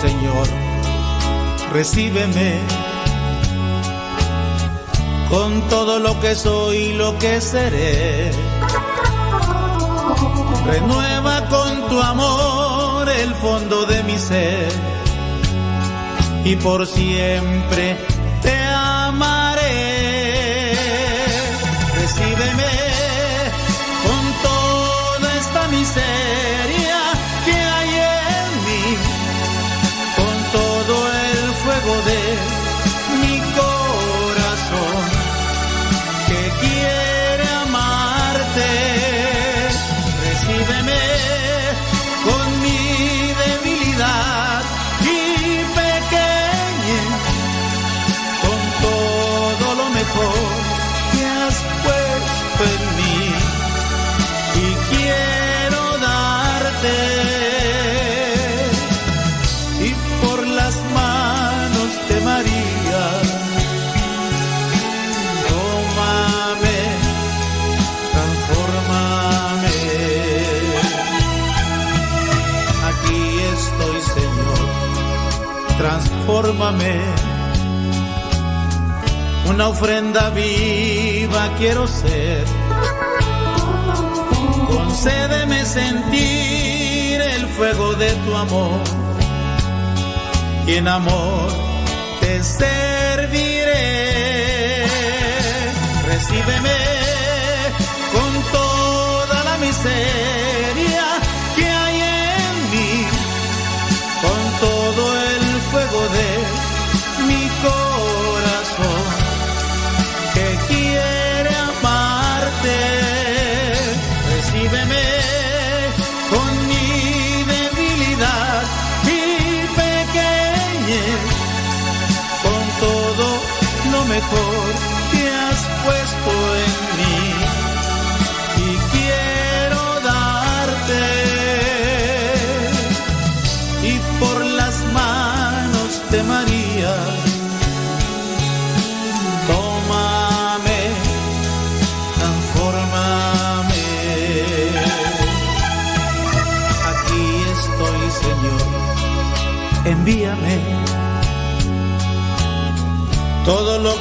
Señor. Recíbeme con todo lo que soy y lo que seré. Renueva con tu amor el fondo de mi ser y por siempre por las manos de María. Tómame transfórmame. Aquí estoy Señor. Transfórmame. Una ofrenda viva quiero ser. Concédeme sentir el fuego de tu amor y en amor te serviré. Recíbeme con toda la miseria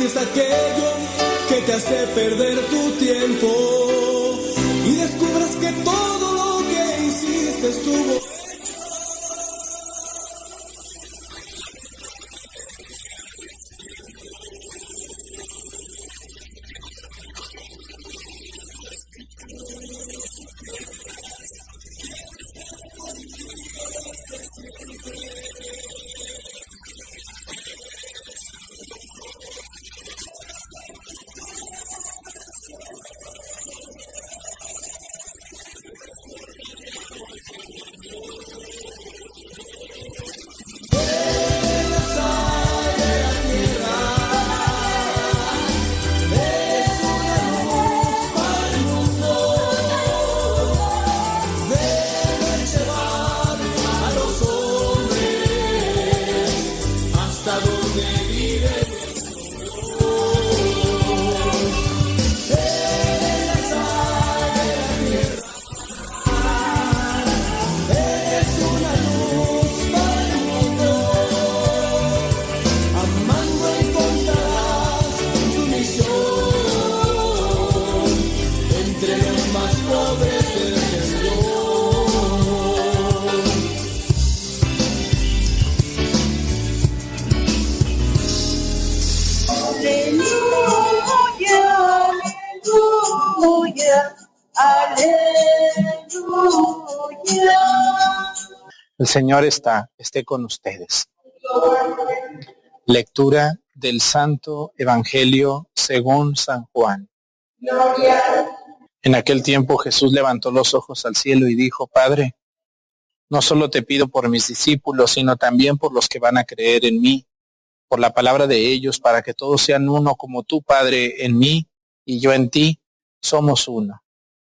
A aquello que te hace perder tu tiempo Señor está, esté con ustedes. Lectura del Santo Evangelio según San Juan. En aquel tiempo Jesús levantó los ojos al cielo y dijo, Padre, no solo te pido por mis discípulos, sino también por los que van a creer en mí, por la palabra de ellos, para que todos sean uno como tú, Padre, en mí y yo en ti, somos uno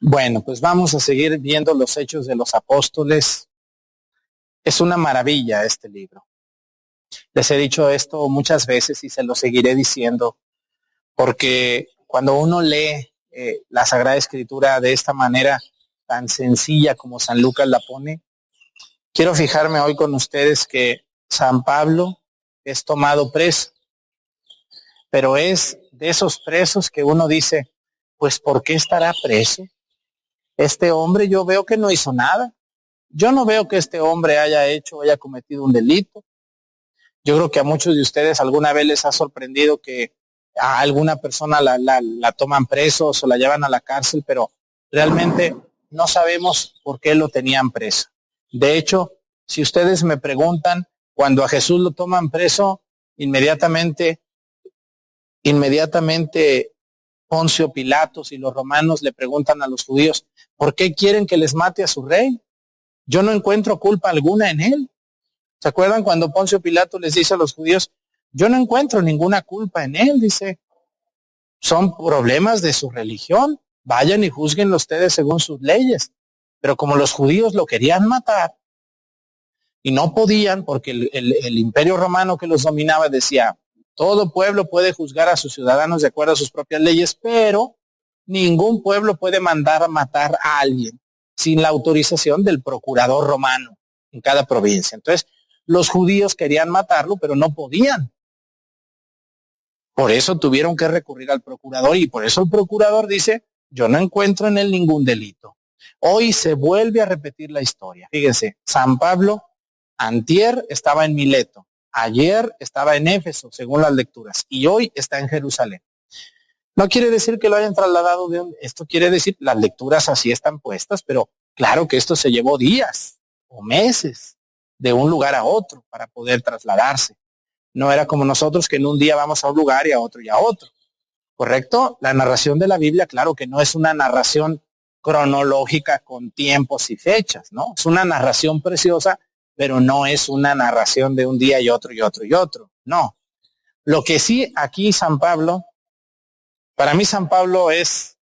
Bueno, pues vamos a seguir viendo los hechos de los apóstoles. Es una maravilla este libro. Les he dicho esto muchas veces y se lo seguiré diciendo, porque cuando uno lee eh, la Sagrada Escritura de esta manera tan sencilla como San Lucas la pone, quiero fijarme hoy con ustedes que San Pablo es tomado preso, pero es de esos presos que uno dice, pues ¿por qué estará preso? Este hombre yo veo que no hizo nada. Yo no veo que este hombre haya hecho haya cometido un delito. Yo creo que a muchos de ustedes alguna vez les ha sorprendido que a alguna persona la, la toman presos o la llevan a la cárcel, pero realmente no sabemos por qué lo tenían preso. De hecho, si ustedes me preguntan, cuando a Jesús lo toman preso, inmediatamente, inmediatamente Poncio Pilatos y los romanos le preguntan a los judíos, ¿por qué quieren que les mate a su rey? Yo no encuentro culpa alguna en él. ¿Se acuerdan cuando Poncio Pilato les dice a los judíos, yo no encuentro ninguna culpa en él? Dice, son problemas de su religión, vayan y juzguenlo ustedes según sus leyes. Pero como los judíos lo querían matar y no podían porque el imperio romano que los dominaba decía, todo pueblo puede juzgar a sus ciudadanos de acuerdo a sus propias leyes, pero ningún pueblo puede mandar a matar a alguien sin la autorización del procurador romano en cada provincia. Entonces, los judíos querían matarlo, pero no podían. Por eso tuvieron que recurrir al procurador y por eso el procurador dice, yo no encuentro en él ningún delito. Hoy se vuelve a repetir la historia. Fíjense, San Pablo, antier estaba en Mileto, Ayer estaba en Éfeso, según las lecturas, y hoy está en Jerusalén. No quiere decir que lo hayan trasladado de un, esto quiere decir, las lecturas así están puestas, pero claro que esto se llevó días o meses de un lugar a otro para poder trasladarse. No era como nosotros que en un día vamos a un lugar y a otro y a otro. ¿Correcto? La narración de la Biblia, claro que no es una narración cronológica con tiempos y fechas, ¿no? Es una narración preciosa pero no es una narración de un día y otro y otro y otro. No. Lo que sí aquí San Pablo, para mí San Pablo es,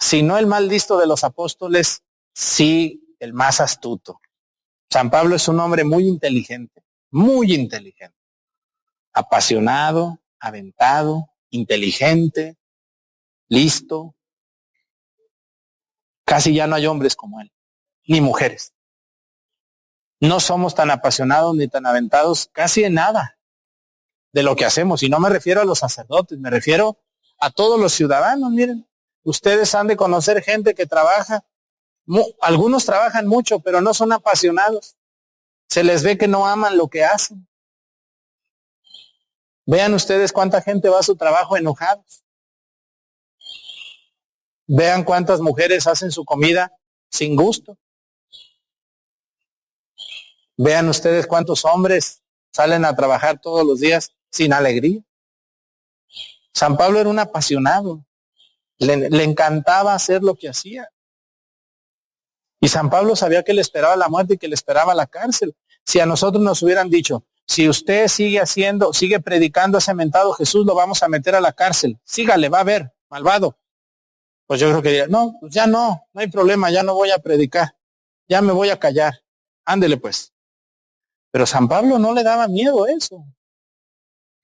si no el más listo de los apóstoles, sí el más astuto. San Pablo es un hombre muy inteligente, muy inteligente, apasionado, aventado, inteligente, listo. Casi ya no hay hombres como él, ni mujeres no somos tan apasionados ni tan aventados casi en nada de lo que hacemos. Y no me refiero a los sacerdotes, me refiero a todos los ciudadanos. Miren, ustedes han de conocer gente que trabaja, algunos trabajan mucho, pero no son apasionados. Se les ve que no aman lo que hacen. Vean ustedes cuánta gente va a su trabajo enojados. Vean cuántas mujeres hacen su comida sin gusto. Vean ustedes cuántos hombres salen a trabajar todos los días sin alegría. San Pablo era un apasionado. Le, encantaba hacer lo que hacía. Y San Pablo sabía que le esperaba la muerte y que le esperaba la cárcel. Si a nosotros nos hubieran dicho, si usted sigue haciendo, sigue predicando ese mentado Jesús, lo vamos a meter a la cárcel. Sígale, va a ver, malvado. Pues yo creo que diría, no, pues ya no, no hay problema, ya no voy a predicar, ya me voy a callar. Ándele pues. Pero San Pablo no le daba miedo eso.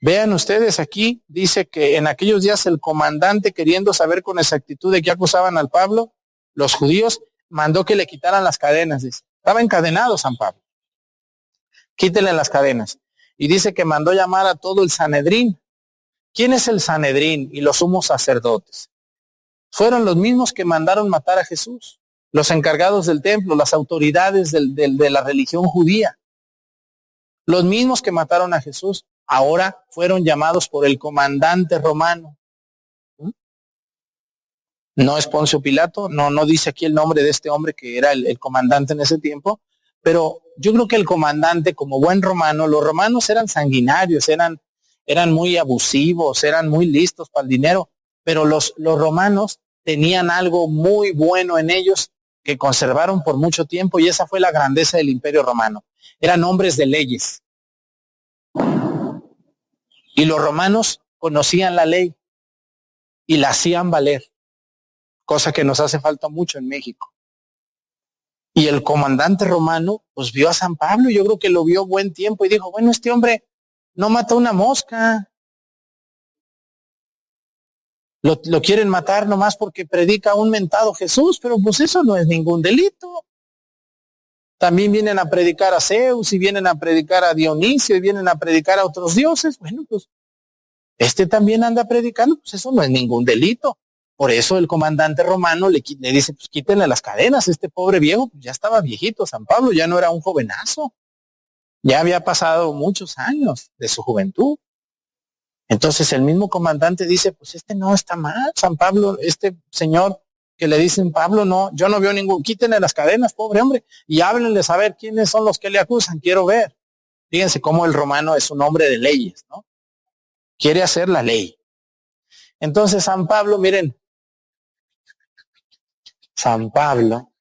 Vean ustedes aquí, dice que en aquellos días el comandante, queriendo saber con exactitud de qué acusaban al Pablo, los judíos, mandó que le quitaran las cadenas. Estaba encadenado San Pablo. Quítenle las cadenas. Y dice que mandó llamar a todo el Sanedrín. ¿Quién es el Sanedrín y los sumos sacerdotes? Fueron los mismos que mandaron matar a Jesús, los encargados del templo, las autoridades de la religión judía. Los mismos que mataron a Jesús ahora fueron llamados por el comandante romano. ¿Mm? No es Poncio Pilato, no, no dice aquí el nombre de este hombre que era el comandante en ese tiempo, pero yo creo que el comandante, como buen romano, los romanos eran sanguinarios, eran, eran muy abusivos, eran muy listos para el dinero, pero los, los romanos tenían algo muy bueno en ellos que conservaron por mucho tiempo y esa fue la grandeza del imperio romano. Eran hombres de leyes. Y los romanos conocían la ley y la hacían valer, cosa que nos hace falta mucho en México. Y el comandante romano, pues vio a San Pablo, yo creo que lo vio buen tiempo y dijo, bueno, este hombre no mata una mosca. Lo, lo quieren matar nomás porque predica un mentado Jesús, pero pues eso no es ningún delito. También vienen a predicar a Zeus y vienen a predicar a Dionisio y vienen a predicar a otros dioses. Bueno, pues este también anda predicando, pues eso no es ningún delito. Por eso el comandante romano le, dice, pues quítenle las cadenas, este pobre viejo pues, ya estaba viejito, San Pablo ya no era un jovenazo, ya había pasado muchos años de su juventud. Entonces el mismo comandante dice, pues este no está mal, San Pablo, este señor que le dicen, Pablo, no, yo no veo ningún, quítenle las cadenas, pobre hombre, y háblenle saber quiénes son los que le acusan, quiero ver. Fíjense cómo el romano es un hombre de leyes, ¿no? Quiere hacer la ley. Entonces San Pablo, miren, San Pablo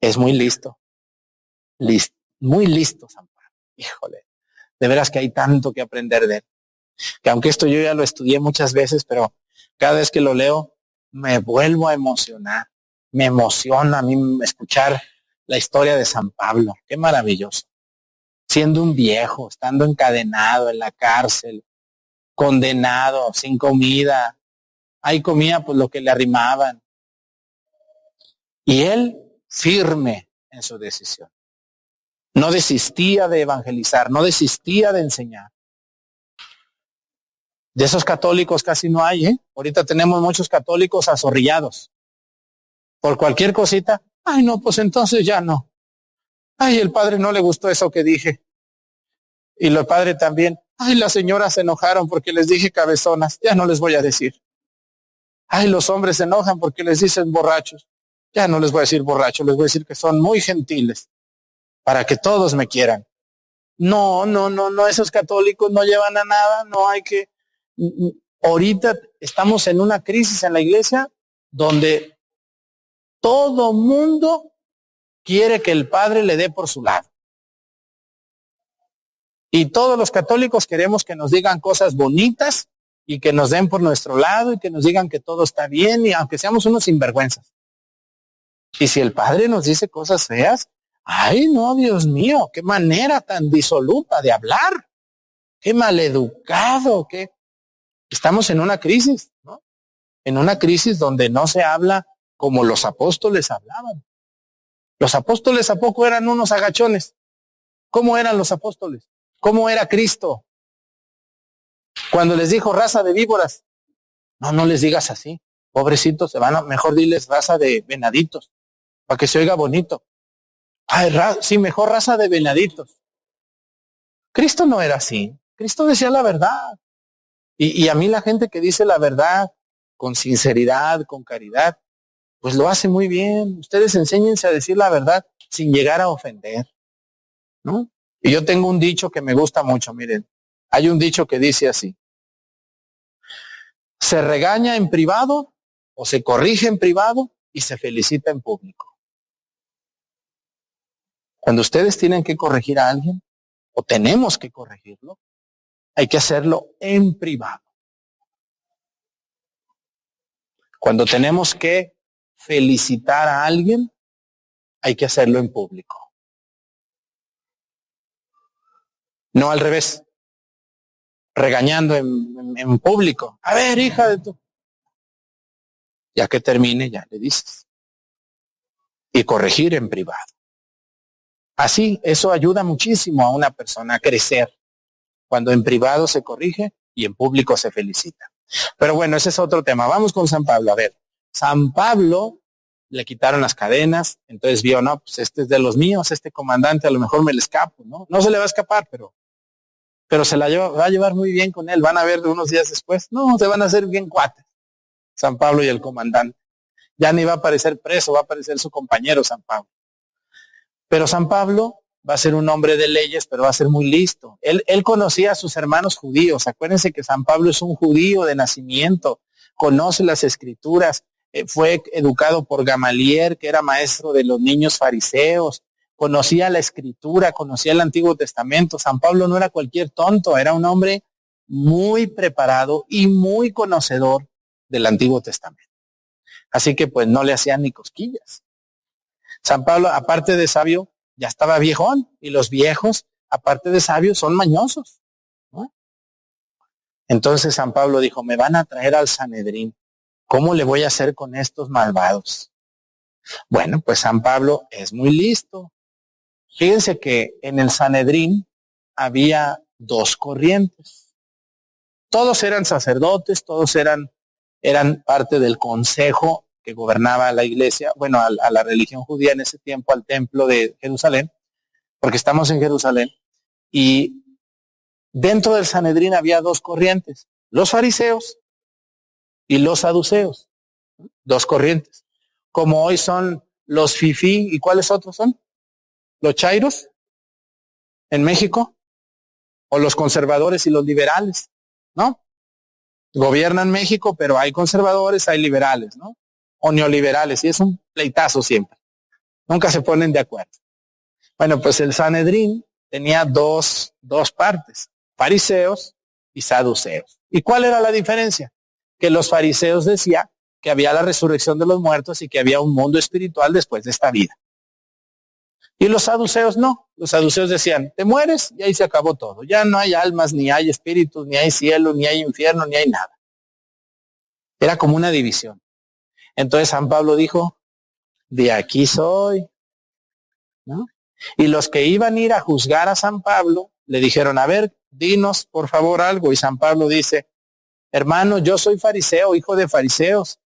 es muy listo. muy listo San Pablo. Híjole, de veras que hay tanto que aprender de él. Que aunque esto yo ya lo estudié muchas veces, pero cada vez que lo leo me vuelvo a emocionar. Me emociona a mí escuchar la historia de San Pablo. Qué maravilloso. Siendo un viejo, estando encadenado en la cárcel, condenado, sin comida, Ahí comía pues lo que le arrimaban. Y él firme en su decisión. No desistía de evangelizar, no desistía de enseñar. De esos católicos casi no hay, ¿eh? Ahorita tenemos muchos católicos azorrillados. Por cualquier cosita, ay no, pues entonces ya no. Ay, el padre no le gustó eso que dije. Y el padre también, ay, las señoras se enojaron porque les dije cabezonas, ya no les voy a decir. Ay, los hombres se enojan porque les dicen borrachos. Ya no les voy a decir borrachos, les voy a decir que son muy gentiles para que todos me quieran. No, no, no, no, esos católicos no llevan a nada, no hay que... Ahorita estamos en una crisis en la iglesia donde todo mundo quiere que el Padre le dé por su lado. Y todos los católicos queremos que nos digan cosas bonitas y que nos den por nuestro lado y que nos digan que todo está bien y aunque seamos unos sinvergüenzas. Y si el Padre nos dice cosas feas, ay no, Dios mío, qué manera tan disoluta de hablar, qué maleducado, qué... Estamos en una crisis, ¿no? En una crisis donde no se habla como los apóstoles hablaban. Los apóstoles a poco eran unos agachones. ¿Cómo eran los apóstoles? ¿Cómo era Cristo? Cuando les dijo raza de víboras, no, no les digas así. Pobrecitos, se van a, mejor diles raza de venaditos, para que se oiga bonito. Ay, sí, mejor raza de venaditos. Cristo no era así. Cristo decía la verdad. Y, a mí la gente que dice la verdad con sinceridad, con caridad, pues lo hace muy bien. Ustedes enséñense a decir la verdad sin llegar a ofender. ¿No? Y yo tengo un dicho que me gusta mucho, miren. Hay un dicho que dice así. Se regaña en privado o se corrige en privado y se felicita en público. Cuando ustedes tienen que corregir a alguien o tenemos que corregirlo, hay que hacerlo en privado. Cuando tenemos que felicitar a alguien, hay que hacerlo en público. No al revés. Regañando en, público. A ver, hija de tu. Ya que termine, ya le dices. Y corregir en privado. Así, eso ayuda muchísimo a una persona a crecer. Cuando en privado se corrige y en público se felicita. Pero bueno, ese es otro tema. Vamos con San Pablo. A ver, San Pablo le quitaron las cadenas, entonces vio, no, pues este es de los míos, este comandante a lo mejor me le escapo, ¿no? No se le va a escapar, pero, pero se la va a llevar muy bien con él. Van a ver unos días después, no, se van a hacer bien cuates. San Pablo y el comandante. Ya ni va a aparecer preso, va a aparecer su compañero San Pablo. Pero San Pablo va a ser un hombre de leyes, pero va a ser muy listo. Él, él conocía a sus hermanos judíos. Acuérdense que San Pablo es un judío de nacimiento, conoce las escrituras, eh, fue educado por Gamaliel, que era maestro de los niños fariseos, conocía la escritura, conocía el Antiguo Testamento. San Pablo no era cualquier tonto, era un hombre muy preparado y muy conocedor del Antiguo Testamento. Así que pues no le hacían ni cosquillas. San Pablo, aparte de sabio, ya estaba viejón y los viejos, aparte de sabios, son mañosos. Entonces San Pablo dijo, me van a traer al Sanedrín. ¿Cómo le voy a hacer con estos malvados? Bueno, pues San Pablo es muy listo. Fíjense que en el Sanedrín había dos corrientes. Todos eran sacerdotes, todos eran, eran parte del consejo que gobernaba la iglesia, bueno, a, la religión judía en ese tiempo, al templo de Jerusalén, porque estamos en Jerusalén, y dentro del Sanedrín había dos corrientes, los fariseos y los saduceos, dos corrientes. Como hoy son los FIFI y cuáles otros son? Los chairos en México o los conservadores y los liberales, ¿no? Gobiernan México, pero hay conservadores, hay liberales, ¿no? O neoliberales, y es un pleitazo siempre. Nunca se ponen de acuerdo. Bueno, pues el Sanedrín tenía dos, dos partes, fariseos y saduceos. ¿Y cuál era la diferencia? Que los fariseos decían que había la resurrección de los muertos y que había un mundo espiritual después de esta vida. Y los saduceos no. Los saduceos decían, te mueres y ahí se acabó todo. Ya no hay almas, ni hay espíritus, ni hay cielo, ni hay infierno, ni hay nada. Era como una división. Entonces San Pablo dijo, de aquí soy. Y los que iban a ir a juzgar a San Pablo le dijeron, a ver, dinos por favor algo. Y San Pablo dice, hermano, yo soy fariseo, hijo de fariseos.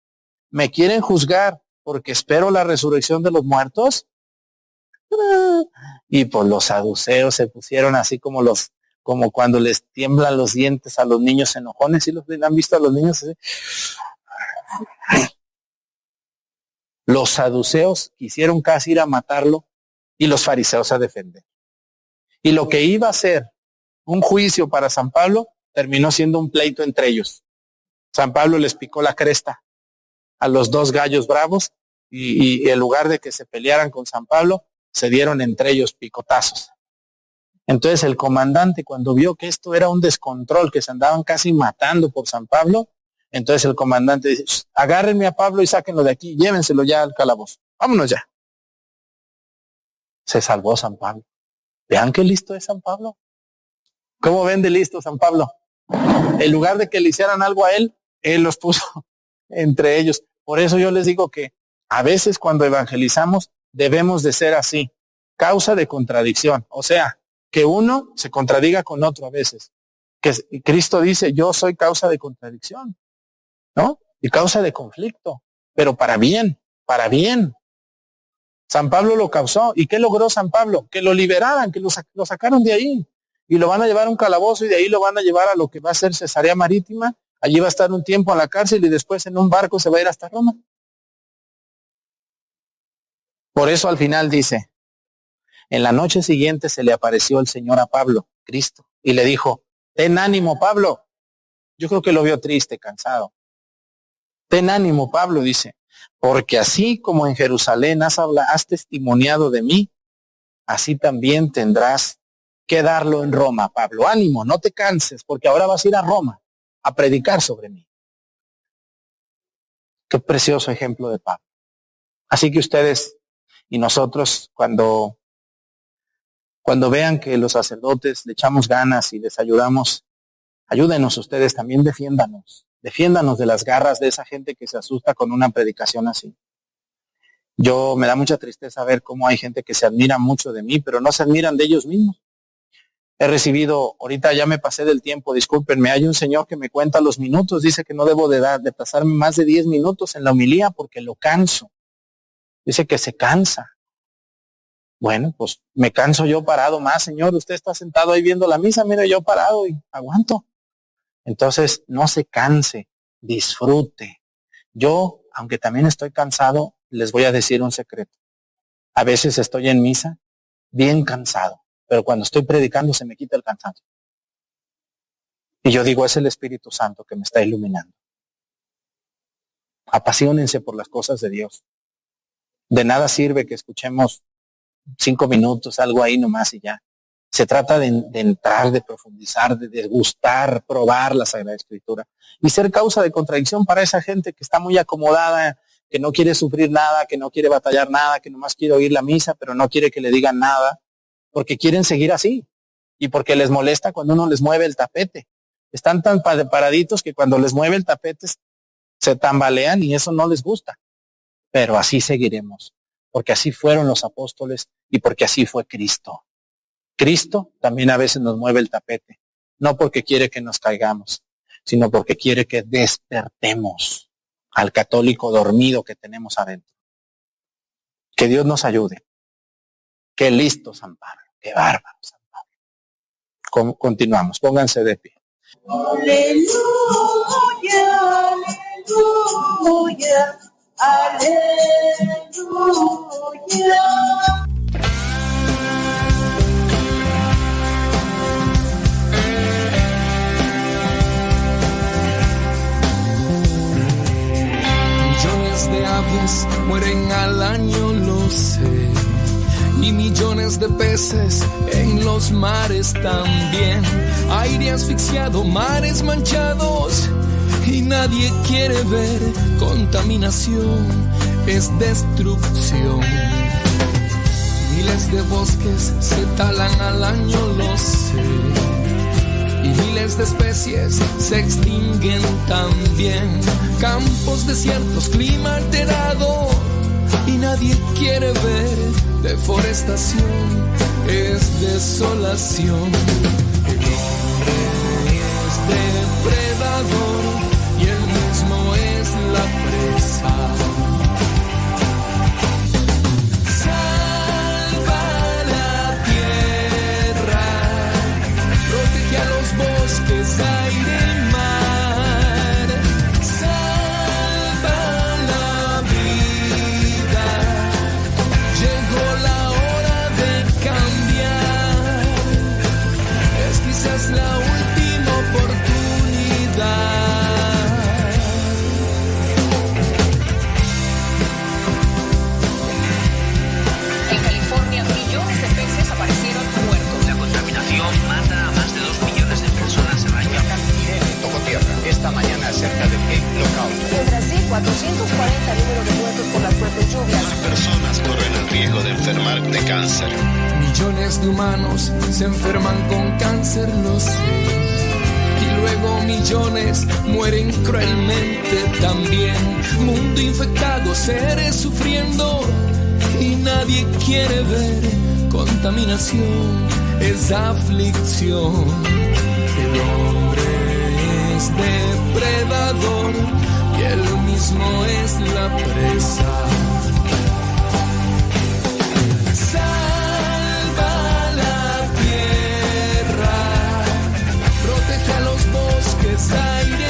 ¿Me quieren juzgar porque espero la resurrección de los muertos? Y pues los saduceos se pusieron así como los, como cuando les tiemblan los dientes a los niños enojones. ¿Y los han visto a los niños? Los saduceos quisieron casi ir a matarlo y los fariseos a defender. Y lo que iba a ser un juicio para San Pablo terminó siendo un pleito entre ellos. San Pablo les picó la cresta a los dos gallos bravos y, y en lugar de que se pelearan con San Pablo, se dieron entre ellos picotazos. Entonces el comandante cuando vio que esto era un descontrol, que se andaban casi matando por San Pablo, entonces el comandante dice, agárrenme a Pablo y sáquenlo de aquí, llévenselo ya al calabozo. Vámonos ya. Se salvó San Pablo. Vean qué listo es San Pablo. ¿Cómo ven de listo San Pablo? En lugar de que le hicieran algo a él, él los puso entre ellos. Por eso yo les digo que a veces cuando evangelizamos debemos de ser así, causa de contradicción. O sea, que uno se contradiga con otro a veces. Que Cristo dice, yo soy causa de contradicción. ¿No? Y causa de conflicto, pero para bien, para bien. San Pablo lo causó. ¿Y qué logró San Pablo? Que lo liberaran, que lo, sacaron de ahí. Y lo van a llevar a un calabozo y de ahí lo van a llevar a lo que va a ser Cesarea Marítima. Allí va a estar un tiempo en la cárcel y después en un barco se va a ir hasta Roma. Por eso al final dice, en la noche siguiente se le apareció el Señor a Pablo, Cristo, y le dijo, ten ánimo, Pablo. Yo creo que lo vio triste, cansado. Ten ánimo, Pablo dice, porque así como en Jerusalén has, testimoniado de mí, así también tendrás que darlo en Roma, Pablo. Ánimo, no te canses, porque ahora vas a ir a Roma a predicar sobre mí. Qué precioso ejemplo de Pablo. Así que ustedes y nosotros, cuando, cuando vean que los sacerdotes le echamos ganas y les ayudamos, ayúdenos ustedes, también defiéndanos. Defiéndanos de las garras de esa gente que se asusta con una predicación así. Yo me da mucha tristeza ver cómo hay gente que se admira mucho de mí, pero no se admiran de ellos mismos. He recibido, ahorita ya me pasé del tiempo, discúlpenme, hay un señor que me cuenta los minutos, dice que no debo de, dar, de pasarme más de 10 minutos en la homilía porque lo canso. Dice que se cansa. Bueno, pues me canso yo parado más, señor. Usted está sentado ahí viendo la misa, mire yo parado y aguanto. Entonces, no se canse, disfrute. Yo, aunque también estoy cansado, les voy a decir un secreto. A veces estoy en misa bien cansado, pero cuando estoy predicando se me quita el cansancio. Y yo digo, es el Espíritu Santo que me está iluminando. Apasionense por las cosas de Dios. De nada sirve que escuchemos cinco minutos, algo ahí nomás y ya. Se trata de, entrar, de profundizar, de degustar, probar la Sagrada Escritura y ser causa de contradicción para esa gente que está muy acomodada, que no quiere sufrir nada, que no quiere batallar nada, que nomás quiere oír la misa, pero no quiere que le digan nada, porque quieren seguir así y porque les molesta cuando uno les mueve el tapete. Están tan paraditos que cuando les mueve el tapete se tambalean y eso no les gusta. Pero así seguiremos, porque así fueron los apóstoles y porque así fue Cristo. Cristo también a veces nos mueve el tapete, no porque quiere que nos caigamos, sino porque quiere que despertemos al católico dormido que tenemos adentro. Que Dios nos ayude. Qué listo, San Pablo. Qué bárbaro, San Pablo. continuamos. Pónganse de pie. Aleluya, aleluya, aleluya. Mueren al año, lo sé. Y millones de peces en los mares también. Aire asfixiado, mares manchados. Y nadie quiere ver contaminación, es destrucción. Miles de bosques se talan al año, lo sé y miles de especies se extinguen también. Campos desiertos, clima alterado y nadie quiere ver deforestación, es desolación. El hombre es depredador y él mismo es la presa. Humanos se enferman con cáncer, lo sé. Y luego millones mueren cruelmente también. Mundo infectado, seres sufriendo. Y nadie quiere ver contaminación, es aflicción. El hombre es depredador y él mismo es la presa. 伝い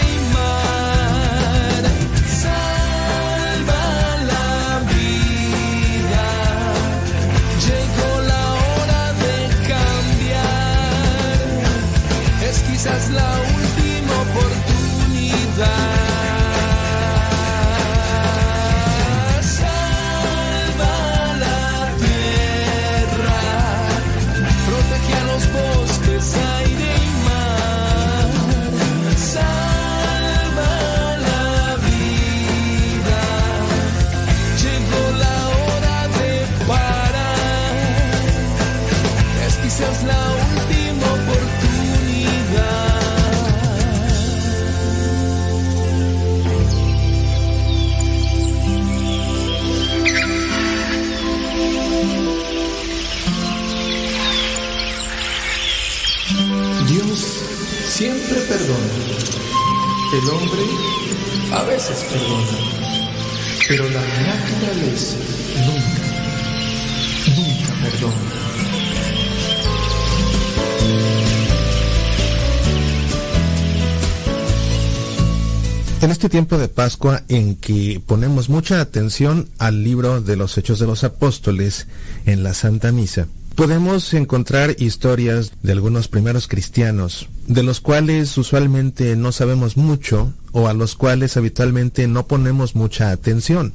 este tiempo de Pascua en que ponemos mucha atención al libro de los Hechos de los Apóstoles en la Santa Misa, podemos encontrar historias de algunos primeros cristianos, de los cuales usualmente no sabemos mucho o a los cuales habitualmente no ponemos mucha atención.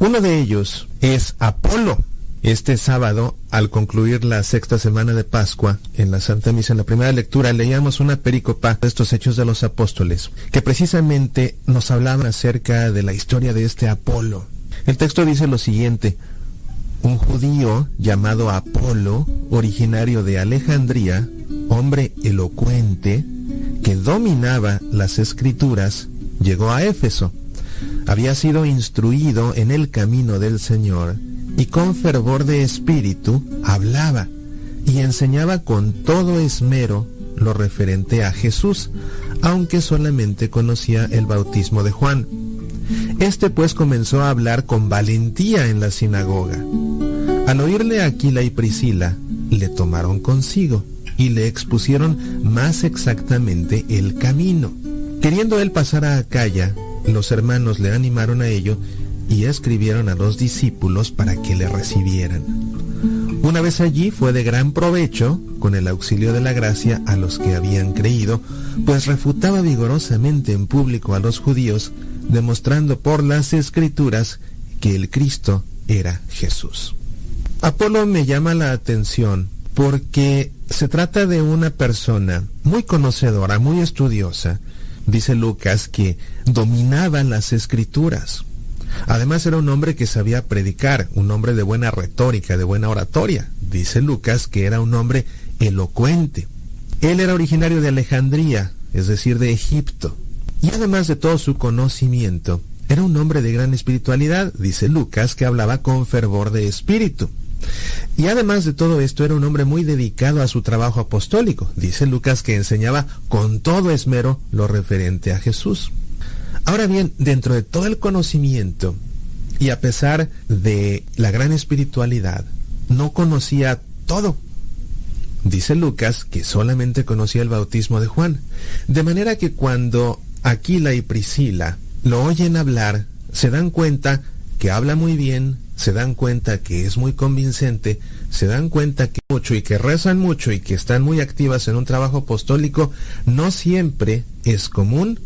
Uno de ellos es Apolo, este sábado, al concluir la sexta semana de Pascua, en la Santa Misa, en la primera lectura, leíamos una pericopa de estos hechos de los apóstoles, que precisamente nos hablaban acerca de la historia de este Apolo. El texto dice lo siguiente, un judío llamado Apolo, originario de Alejandría, hombre elocuente, que dominaba las escrituras, llegó a Éfeso. Había sido instruido en el camino del Señor, y con fervor de espíritu hablaba y enseñaba con todo esmero lo referente a Jesús, aunque solamente conocía el bautismo de Juan. Este pues comenzó a hablar con valentía en la sinagoga. Al oírle Aquila y Priscila, le tomaron consigo y le expusieron más exactamente el camino. Queriendo él pasar a Acaya, los hermanos le animaron a ello y escribieron a los discípulos para que le recibieran. Una vez allí fue de gran provecho, con el auxilio de la gracia, a los que habían creído, pues refutaba vigorosamente en público a los judíos, demostrando por las escrituras que el Cristo era Jesús. Apolo me llama la atención porque se trata de una persona muy conocedora, muy estudiosa, dice Lucas, que dominaba las escrituras. Además era un hombre que sabía predicar, un hombre de buena retórica, de buena oratoria. Dice Lucas que era un hombre elocuente. Él era originario de Alejandría, es decir, de Egipto. Y además de todo su conocimiento, era un hombre de gran espiritualidad, dice Lucas, que hablaba con fervor de espíritu. Y además de todo esto, era un hombre muy dedicado a su trabajo apostólico. Dice Lucas que enseñaba con todo esmero lo referente a Jesús. Ahora bien, dentro de todo el conocimiento y a pesar de la gran espiritualidad, no conocía todo. Dice Lucas que solamente conocía el bautismo de Juan. De manera que cuando Aquila y Priscila lo oyen hablar, se dan cuenta que habla muy bien, se dan cuenta que es muy convincente, se dan cuenta que mucho y que rezan mucho y que están muy activas en un trabajo apostólico, no siempre es común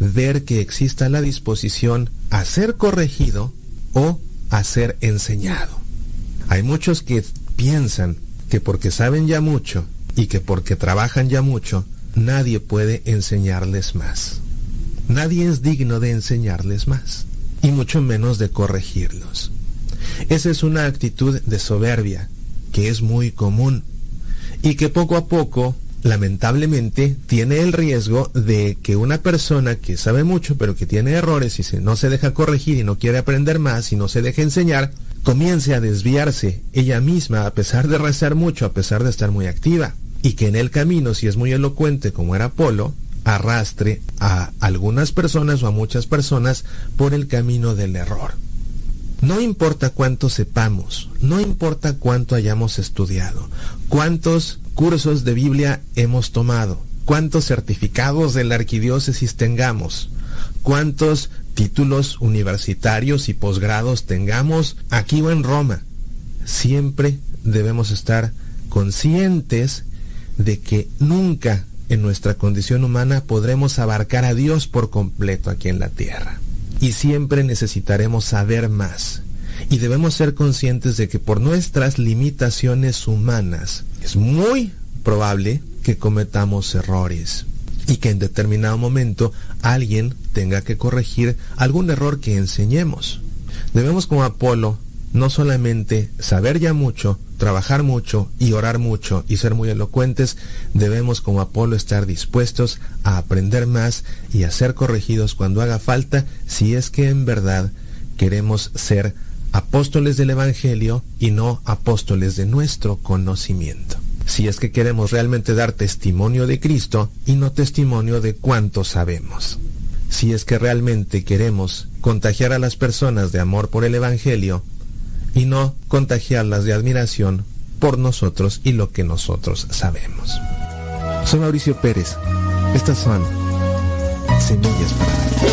ver que exista la disposición a ser corregido o a ser enseñado. Hay muchos que piensan que porque saben ya mucho y que porque trabajan ya mucho, nadie puede enseñarles más. Nadie es digno de enseñarles más, y mucho menos de corregirlos. Esa es una actitud de soberbia que es muy común y que poco a poco lamentablemente tiene el riesgo de que una persona que sabe mucho pero que tiene errores y no se deja corregir y no quiere aprender más y no se deja enseñar, comience a desviarse ella misma a pesar de rezar mucho, a pesar de estar muy activa. Y que en el camino, si es muy elocuente como era Apolo, arrastre a algunas personas o a muchas personas por el camino del error. No importa cuánto sepamos, no importa cuánto hayamos estudiado, cuántos cursos de Biblia hemos tomado, cuántos certificados de la arquidiócesis tengamos, cuántos títulos universitarios y posgrados tengamos aquí o en Roma. Siempre debemos estar conscientes de que nunca en nuestra condición humana podremos abarcar a Dios por completo aquí en la tierra. Y siempre necesitaremos saber más. Y debemos ser conscientes de que por nuestras limitaciones humanas es muy probable que cometamos errores y que en determinado momento alguien tenga que corregir algún error que enseñemos. Debemos como Apolo no solamente saber ya mucho, trabajar mucho y orar mucho y ser muy elocuentes, debemos como Apolo estar dispuestos a aprender más y a ser corregidos cuando haga falta si es que en verdad queremos ser apóstoles del Evangelio y no apóstoles de nuestro conocimiento. Si es que queremos realmente dar testimonio de Cristo y no testimonio de cuánto sabemos. Si es que realmente queremos contagiar a las personas de amor por el Evangelio y no contagiarlas de admiración por nosotros y lo que nosotros sabemos. Soy Mauricio Pérez. Estas son Semillas para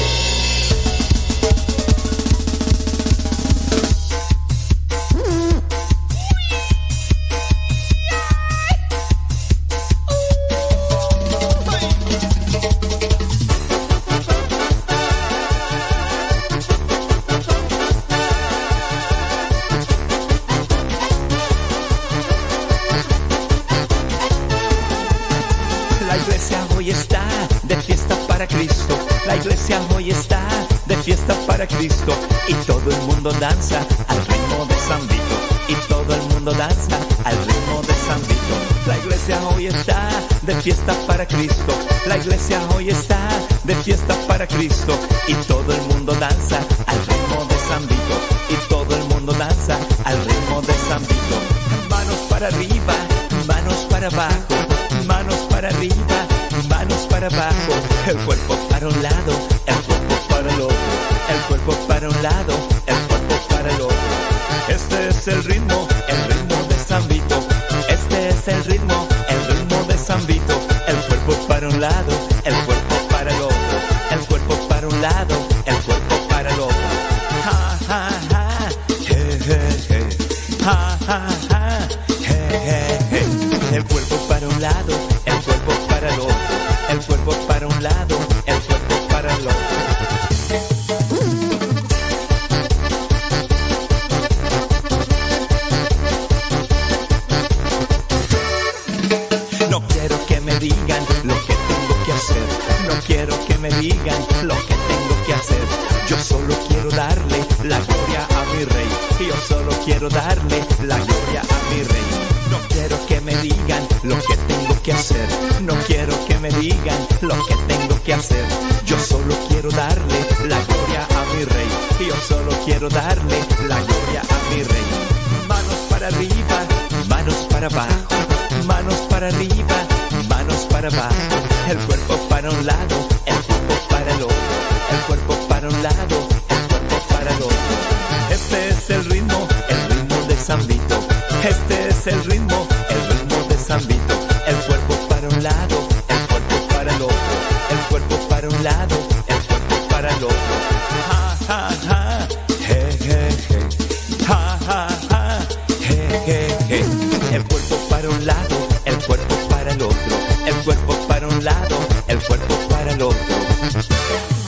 el el cuerpo para un lado, el cuerpo para el otro.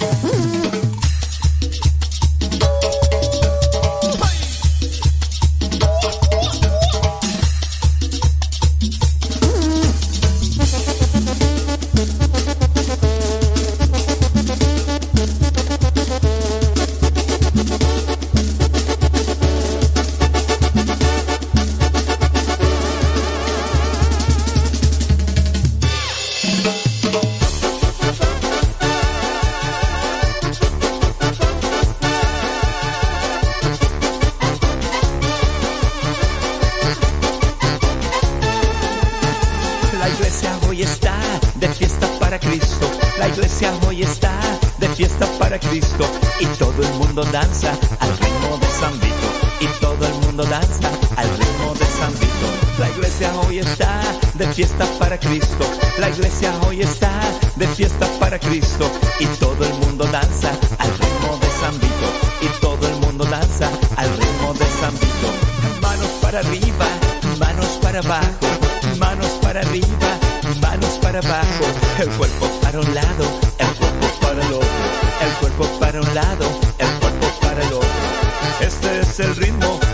el ritmo.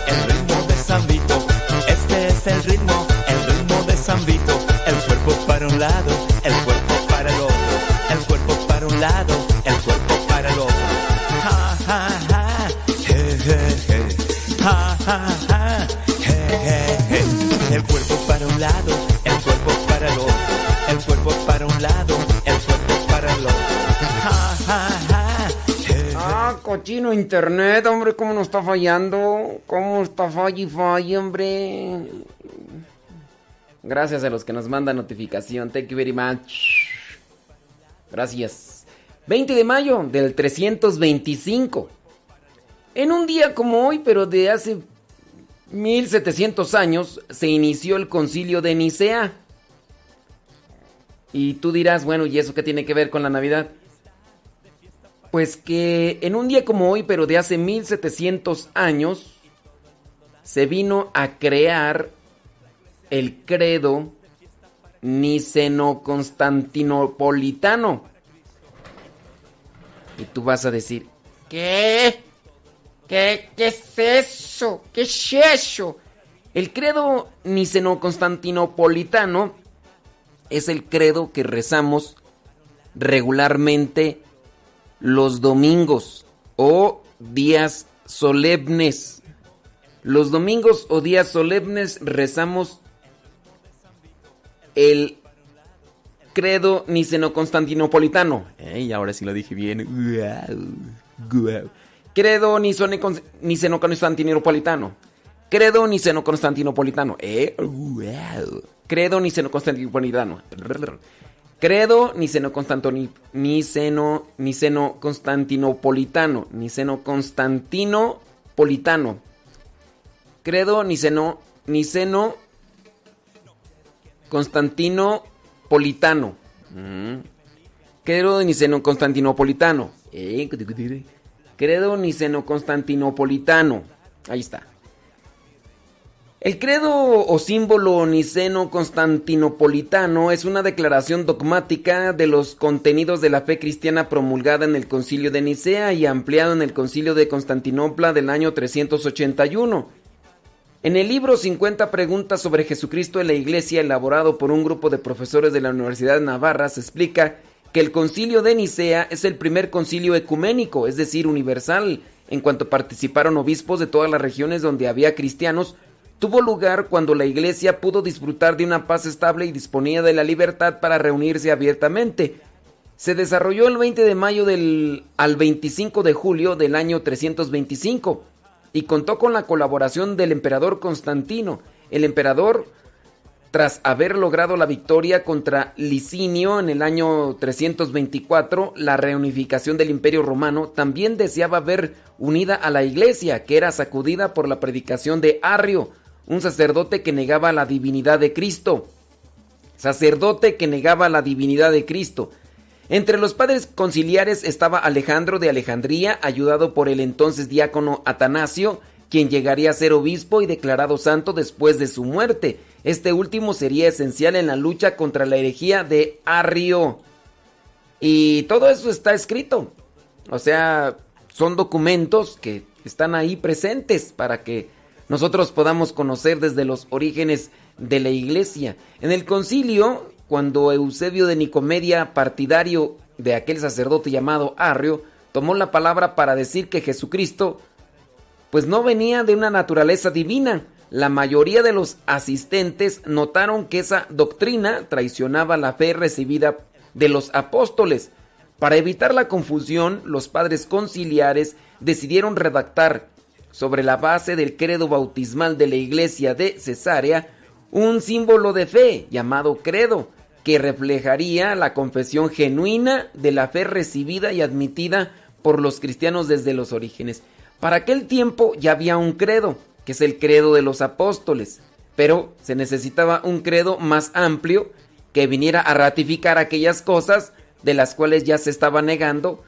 cochino internet, hombre, cómo nos está fallando, cómo está falla y hombre. Gracias a los que nos mandan notificación, thank you very much. Gracias. 20 de mayo del 325. En un día como hoy, pero de hace 1700 años, se inició el concilio de Nicea. Y tú dirás, bueno, ¿y eso qué tiene que ver con la Navidad? Pues que en un día como hoy, pero de hace 1700 años, se vino a crear el credo niceno-constantinopolitano. Y tú vas a decir, ¿qué? ¿Qué, ¿Qué es eso? ¿Qué es eso? El credo niceno-constantinopolitano es el credo que rezamos regularmente los domingos o días solemnes. Los domingos o días solemnes rezamos el credo niceno-constantinopolitano. Ey, ahora sí lo dije bien. Credo niceno-constantinopolitano. Credo niceno-constantinopolitano. Eh, credo niceno-constantinopolitano. Credo niceno-constantinopolitano. Niceno-constantinopolitano. Niceno-constantinopolitano. Credo niceno, niceno Constantino Politano. Mm. Credo Niceno Constantinopolitano. Eh, credo Niceno Constantinopolitano. Ahí está. El credo o símbolo niceno constantinopolitano es una declaración dogmática de los contenidos de la fe cristiana promulgada en el concilio de Nicea y ampliado en el concilio de Constantinopla del año 381. En el libro 50 preguntas sobre Jesucristo en la Iglesia, elaborado por un grupo de profesores de la Universidad de Navarra, se explica que el concilio de Nicea es el primer concilio ecuménico, es decir, universal, en cuanto participaron obispos de todas las regiones donde había cristianos, tuvo lugar cuando la Iglesia pudo disfrutar de una paz estable y disponía de la libertad para reunirse abiertamente. Se desarrolló el 20 de mayo del, al 25 de julio del año 325 y contó con la colaboración del emperador Constantino. El emperador, tras haber logrado la victoria contra Licinio en el año 324, la reunificación del imperio romano, también deseaba ver unida a la iglesia, que era sacudida por la predicación de Arrio, un sacerdote que negaba la divinidad de Cristo. Sacerdote que negaba la divinidad de Cristo. Entre los padres conciliares estaba Alejandro de Alejandría, ayudado por el entonces diácono Atanasio, quien llegaría a ser obispo y declarado santo después de su muerte. Este último sería esencial en la lucha contra la herejía de Arrio. Y todo eso está escrito. O sea, son documentos que están ahí presentes para que nosotros podamos conocer desde los orígenes de la iglesia. En el concilio cuando Eusebio de Nicomedia, partidario de aquel sacerdote llamado Arrio, tomó la palabra para decir que Jesucristo pues no venía de una naturaleza divina. La mayoría de los asistentes notaron que esa doctrina traicionaba la fe recibida de los apóstoles. Para evitar la confusión, los padres conciliares decidieron redactar sobre la base del credo bautismal de la iglesia de Cesarea un símbolo de fe llamado credo, que reflejaría la confesión genuina de la fe recibida y admitida por los cristianos desde los orígenes. Para aquel tiempo ya había un credo, que es el credo de los apóstoles, pero se necesitaba un credo más amplio que viniera a ratificar aquellas cosas de las cuales ya se estaba negando,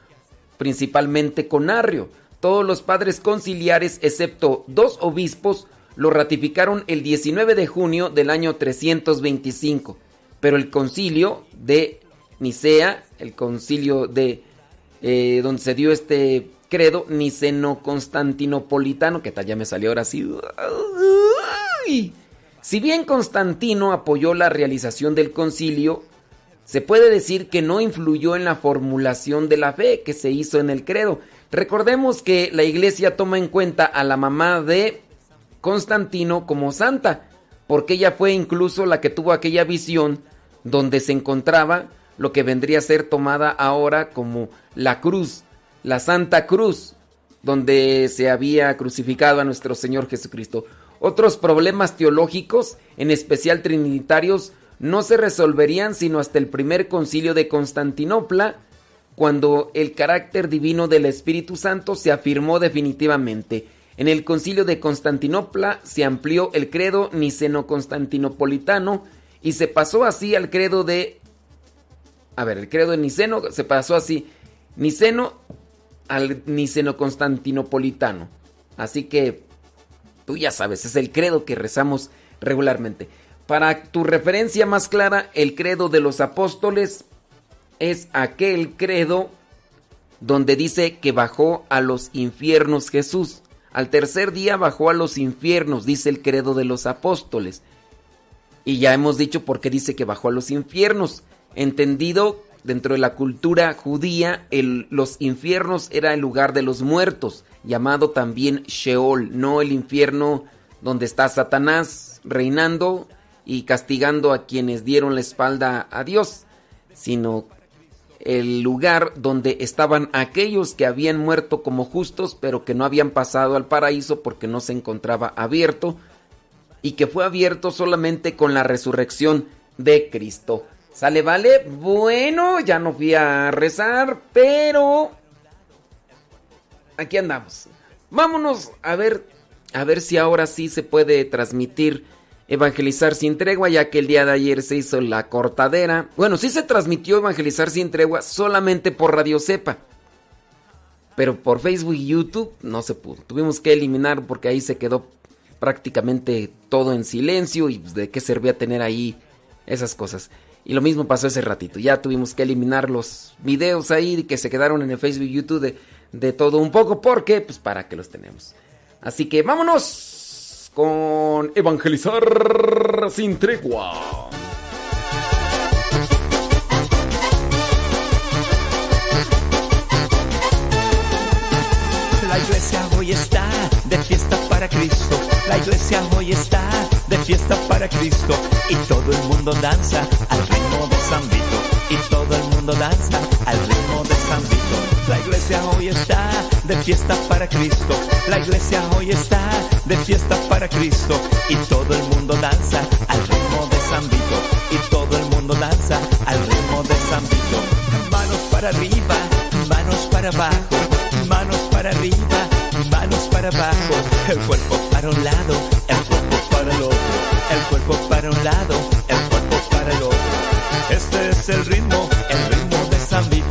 principalmente con Arrio. Todos los padres conciliares, excepto dos obispos, lo ratificaron el 19 de junio del año 325 pero el concilio de Nicea, el concilio de eh, donde se dio este credo niceno-constantinopolitano, que tal ya me salió ahora así. Si bien Constantino apoyó la realización del concilio, se puede decir que no influyó en la formulación de la fe que se hizo en el credo. Recordemos que la iglesia toma en cuenta a la mamá de Constantino como santa, porque ella fue incluso la que tuvo aquella visión donde se encontraba lo que vendría a ser tomada ahora como la cruz, la Santa Cruz, donde se había crucificado a nuestro Señor Jesucristo. Otros problemas teológicos, en especial trinitarios, no se resolverían sino hasta el primer concilio de Constantinopla, cuando el carácter divino del Espíritu Santo se afirmó definitivamente. En el concilio de Constantinopla se amplió el credo niceno-constantinopolitano y se pasó así al credo de... A ver, el credo de Niceno se pasó así. Niceno al niceno-constantinopolitano. Así que tú ya sabes, es el credo que rezamos regularmente. Para tu referencia más clara, el credo de los apóstoles es aquel credo donde dice que bajó a los infiernos Jesús. Al tercer día bajó a los infiernos, dice el credo de los apóstoles. Y ya hemos dicho por qué dice que bajó a los infiernos. Entendido dentro de la cultura judía, los infiernos era el lugar de los muertos, llamado también Sheol, no el infierno donde está Satanás reinando y castigando a quienes dieron la espalda a Dios, sino el lugar donde estaban aquellos que habían muerto como justos, pero que no habían pasado al paraíso porque no se encontraba abierto, y que fue abierto solamente con la resurrección de Cristo. ¿Sale, vale? Bueno, ya no fui a rezar, pero aquí andamos. Vámonos a ver, a ver si ahora sí se puede transmitir Evangelizar sin tregua, ya que el día de ayer se hizo la cortadera. Bueno, sí se transmitió Evangelizar sin tregua solamente por Radio Cepa. Pero por Facebook y YouTube no se pudo. Tuvimos que eliminar porque ahí se quedó prácticamente todo en silencio y pues, de qué servía tener ahí esas cosas. Y lo mismo pasó ese ratito. Ya tuvimos que eliminar los videos ahí que se quedaron en el Facebook y YouTube de, de todo un poco porque pues para que los tenemos. Así que vámonos con Evangelizar sin tregua. La iglesia hoy está de fiesta para Cristo. La iglesia hoy está de fiesta para Cristo. Y todo el mundo danza al ritmo de San Vito. Y todo el mundo danza al ritmo de San Vito. La iglesia hoy está de fiesta para Cristo. La iglesia hoy está de fiesta para Cristo. Y todo el mundo danza al ritmo de San Vito. Y todo el mundo danza al ritmo de San Vito. Manos para arriba, manos para abajo. Manos para arriba, manos para abajo. El cuerpo para un lado, el cuerpo para el otro. El cuerpo para un lado, el este es el ritmo, el ritmo de San Miguel.